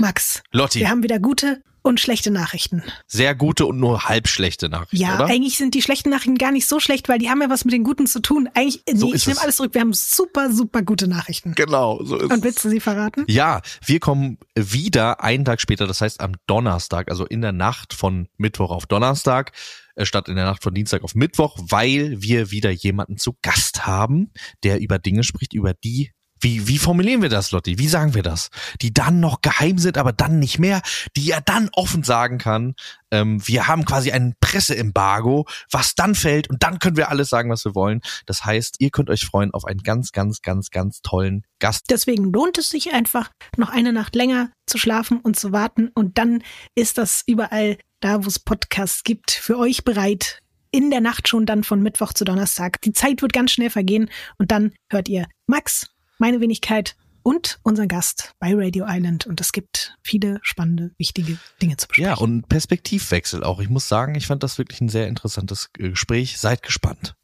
Max, Lotti, wir haben wieder gute und schlechte Nachrichten. sehr gute und nur halb schlechte Nachrichten, Ja, oder? eigentlich sind die schlechten Nachrichten gar nicht so schlecht, weil die haben ja was mit den guten zu tun. Eigentlich, nee, So ich ist nehme es. alles zurück. Wir haben super, super gute Nachrichten. Genau, so ist Und willst du sie verraten? Ja, wir kommen wieder einen Tag später, das heißt am Donnerstag, also in der Nacht von Mittwoch auf Donnerstag, äh, statt in der Nacht von Dienstag auf Mittwoch, weil wir wieder jemanden zu Gast haben, der über Dinge spricht, über die wie, wie formulieren wir das, Lotti? Wie sagen wir das? Die dann noch geheim sind, aber dann nicht mehr, die er dann offen sagen kann. Ähm, wir haben quasi ein Presseembargo, was dann fällt und dann können wir alles sagen, was wir wollen. Das heißt, ihr könnt euch freuen auf einen ganz, ganz, ganz, ganz tollen Gast. Deswegen lohnt es sich einfach, noch eine Nacht länger zu schlafen und zu warten. Und dann ist das überall da, wo es Podcasts gibt, für euch bereit. In der Nacht schon dann von Mittwoch zu Donnerstag. Die Zeit wird ganz schnell vergehen und dann hört ihr Max, meine Wenigkeit und unseren Gast bei Radio Island. Und es gibt viele spannende, wichtige Dinge zu besprechen. Ja, und Perspektivwechsel auch. Ich muss sagen, ich fand das wirklich ein sehr interessantes Gespräch. Seid gespannt.